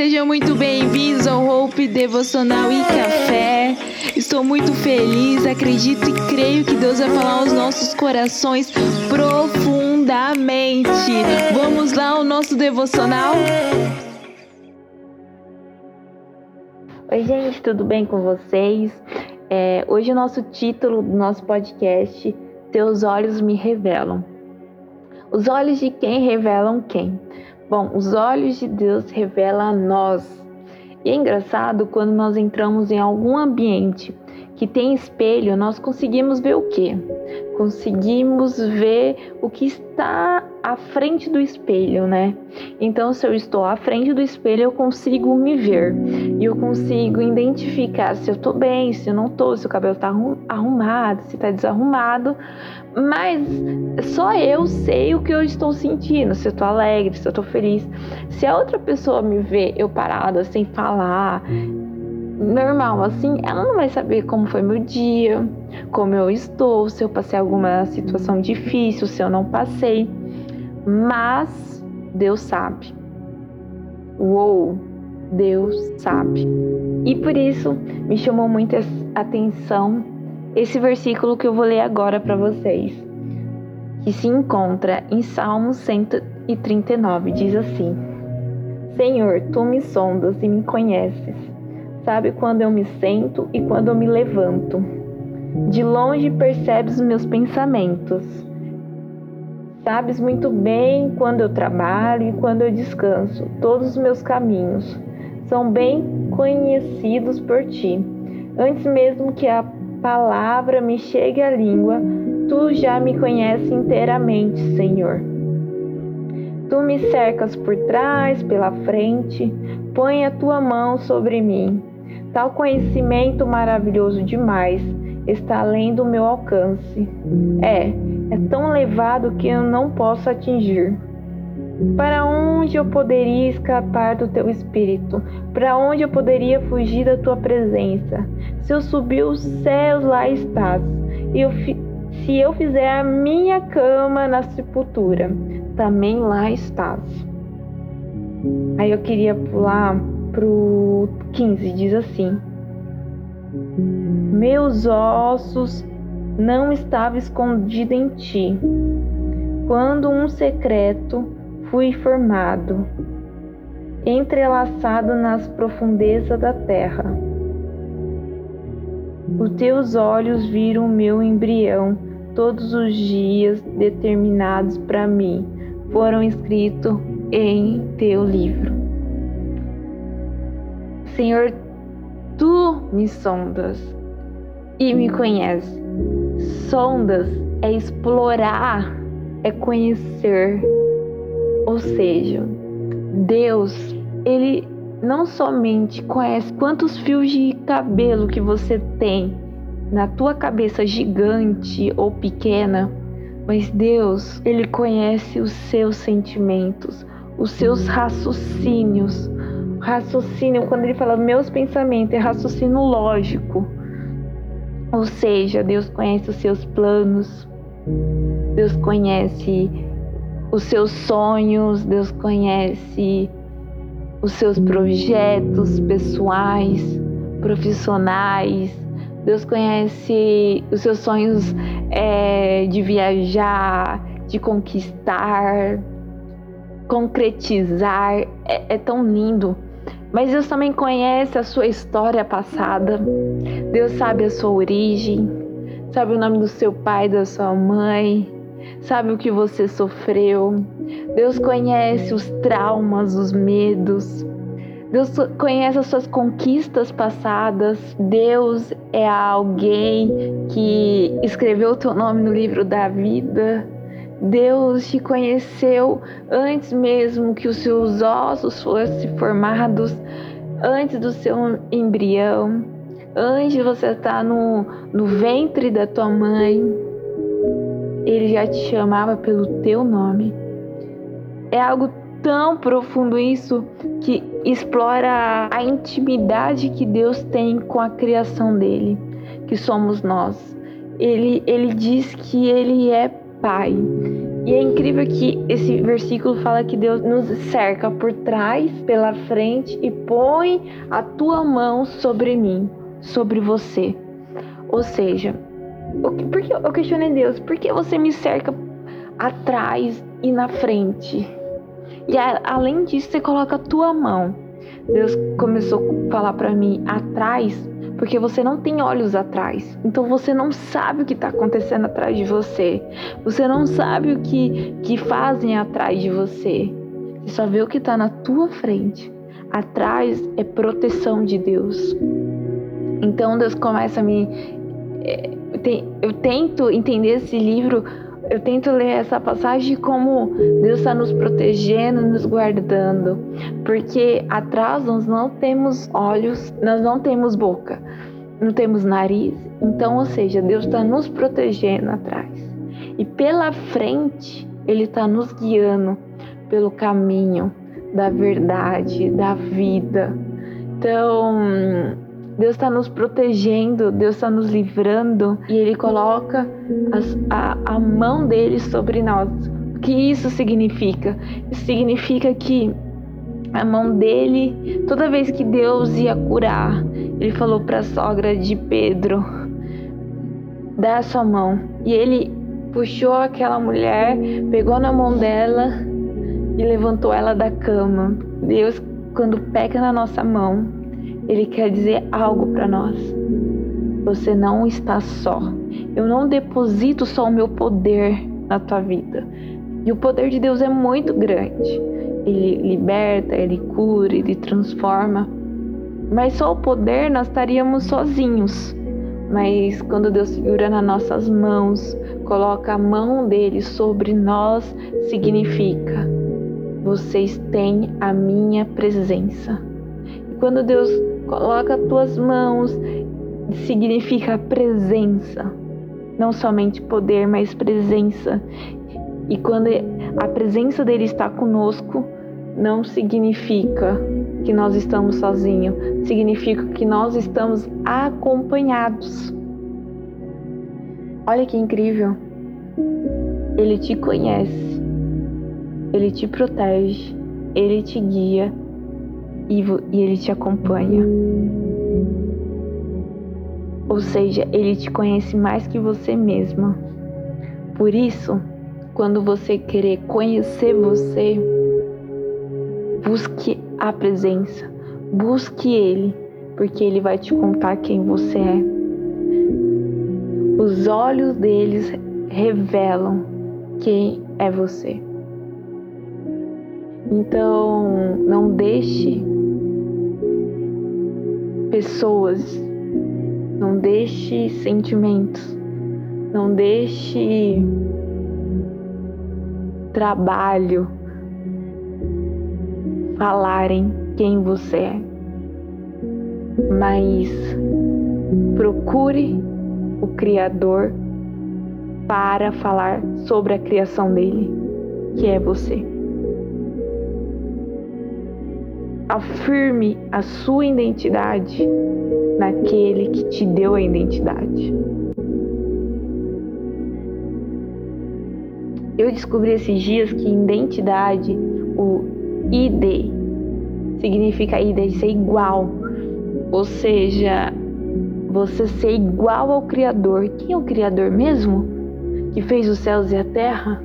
sejam muito bem-vindos ao Hope Devocional e Café. Estou muito feliz, acredito e creio que Deus vai falar aos nossos corações profundamente. Vamos lá ao nosso devocional? Oi, gente, tudo bem com vocês? É, hoje o nosso título do nosso podcast, Teus Olhos Me Revelam. Os olhos de quem revelam quem? Bom, os olhos de Deus revelam a nós. E é engraçado quando nós entramos em algum ambiente que tem espelho, nós conseguimos ver o quê? Conseguimos ver o que está à frente do espelho, né? Então, se eu estou à frente do espelho, eu consigo me ver e eu consigo identificar se eu estou bem, se eu não estou, se o cabelo está arrumado, se está desarrumado, mas só eu sei o que eu estou sentindo, se eu estou alegre, se eu estou feliz. Se a outra pessoa me vê eu parada sem falar, normal assim, ela não vai saber como foi meu dia, como eu estou, se eu passei alguma situação difícil, se eu não passei. Mas Deus sabe. Uou, Deus sabe. E por isso me chamou muita atenção esse versículo que eu vou ler agora para vocês, que se encontra em Salmo 139, diz assim: Senhor, tu me sondas e me conheces. Sabe quando eu me sento e quando eu me levanto. De longe percebes os meus pensamentos. Sabes muito bem quando eu trabalho e quando eu descanso. Todos os meus caminhos são bem conhecidos por ti. Antes mesmo que a palavra me chegue à língua, tu já me conheces inteiramente, Senhor. Tu me cercas por trás, pela frente, põe a tua mão sobre mim. Tal conhecimento maravilhoso demais está além do meu alcance. É, é tão elevado que eu não posso atingir. Para onde eu poderia escapar do teu espírito? Para onde eu poderia fugir da tua presença? Se eu subir os céus, lá estás. Eu, se eu fizer a minha cama na sepultura, também lá estás. Aí eu queria pular pro 15, diz assim: Meus ossos não estavam escondidos em ti, quando um secreto fui formado, entrelaçado nas profundezas da terra. Os teus olhos viram o meu embrião, todos os dias determinados para mim foram escritos em teu livro. Senhor, tu me sondas e me conheces. Sondas é explorar, é conhecer ou seja, Deus, ele não somente conhece quantos fios de cabelo que você tem na tua cabeça gigante ou pequena, mas Deus, ele conhece os seus sentimentos, os seus raciocínios. Raciocínio, quando ele fala meus pensamentos, é raciocínio lógico. Ou seja, Deus conhece os seus planos. Deus conhece os seus sonhos, Deus conhece os seus projetos pessoais, profissionais. Deus conhece os seus sonhos é, de viajar, de conquistar, concretizar. É, é tão lindo. Mas Deus também conhece a sua história passada. Deus sabe a sua origem, sabe o nome do seu pai, da sua mãe sabe o que você sofreu. Deus conhece os traumas, os medos. Deus conhece as suas conquistas passadas. Deus é alguém que escreveu o teu nome no livro da vida. Deus te conheceu antes mesmo que os seus ossos fossem formados, antes do seu embrião, antes de você estar no, no ventre da tua mãe ele já te chamava pelo teu nome. É algo tão profundo isso que explora a intimidade que Deus tem com a criação dele, que somos nós. Ele, ele diz que ele é Pai. E é incrível que esse versículo fala que Deus nos cerca por trás, pela frente e põe a tua mão sobre mim, sobre você. Ou seja, por que eu questionei Deus? Por que você me cerca atrás e na frente? E além disso, você coloca a tua mão. Deus começou a falar para mim atrás, porque você não tem olhos atrás. Então você não sabe o que está acontecendo atrás de você. Você não sabe o que, que fazem atrás de você. Você só vê o que está na tua frente. Atrás é proteção de Deus. Então Deus começa a me. É, eu tento entender esse livro eu tento ler essa passagem como Deus está nos protegendo, nos guardando, porque atrás nós não temos olhos, nós não temos boca, não temos nariz, então, ou seja, Deus está nos protegendo atrás, e pela frente Ele está nos guiando pelo caminho da verdade, da vida. Então, Deus está nos protegendo, Deus está nos livrando e Ele coloca as, a, a mão dele sobre nós. O que isso significa? Isso significa que a mão dele, toda vez que Deus ia curar, ele falou para a sogra de Pedro: dá a sua mão. E ele puxou aquela mulher, pegou na mão dela e levantou ela da cama. Deus, quando pega na nossa mão, ele quer dizer algo para nós. Você não está só. Eu não deposito só o meu poder na tua vida. E o poder de Deus é muito grande. Ele liberta, ele cura, ele transforma. Mas só o poder nós estaríamos sozinhos. Mas quando Deus segura nas nossas mãos, coloca a mão dele sobre nós, significa: vocês têm a minha presença. E quando Deus Coloca as tuas mãos, significa presença. Não somente poder, mas presença. E quando a presença dele está conosco, não significa que nós estamos sozinhos, significa que nós estamos acompanhados. Olha que incrível. Ele te conhece, ele te protege, ele te guia e, e ele te acompanha. Ou seja, ele te conhece mais que você mesma. Por isso, quando você querer conhecer você, busque a presença, busque ele, porque ele vai te contar quem você é. Os olhos deles revelam quem é você. Então, não deixe pessoas, não deixe sentimentos, não deixe trabalho falarem quem você é, mas procure o Criador para falar sobre a criação dele, que é você. Afirme a sua identidade naquele que te deu a identidade. Eu descobri esses dias que identidade, o ID, significa ID, ser igual. Ou seja, você ser igual ao Criador. Quem é o Criador mesmo? Que fez os céus e a terra?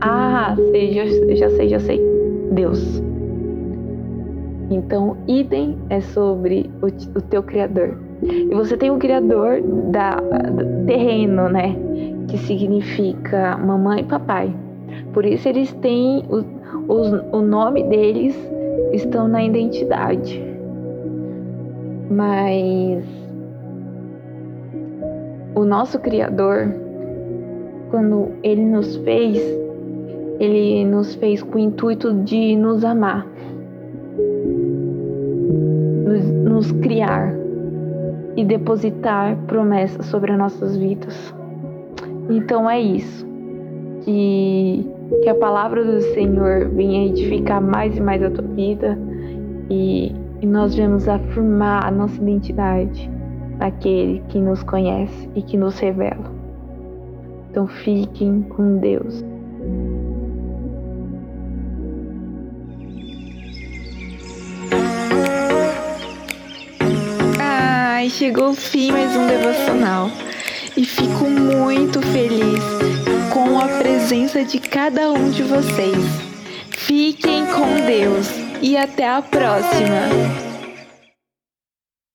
Ah, sei, já, já sei, já sei. Deus. Então, idem é sobre o, o teu criador. E você tem o criador da, terreno, né? Que significa mamãe e papai. Por isso eles têm os, o nome deles estão na identidade. Mas o nosso criador, quando ele nos fez, ele nos fez com o intuito de nos amar nos criar e depositar promessas sobre as nossas vidas. Então é isso. Que, que a palavra do Senhor venha edificar mais e mais a tua vida e, e nós vamos afirmar a nossa identidade naquele que nos conhece e que nos revela. Então fiquem com Deus. Chegou o fim mais um devocional e fico muito feliz com a presença de cada um de vocês. Fiquem com Deus e até a próxima!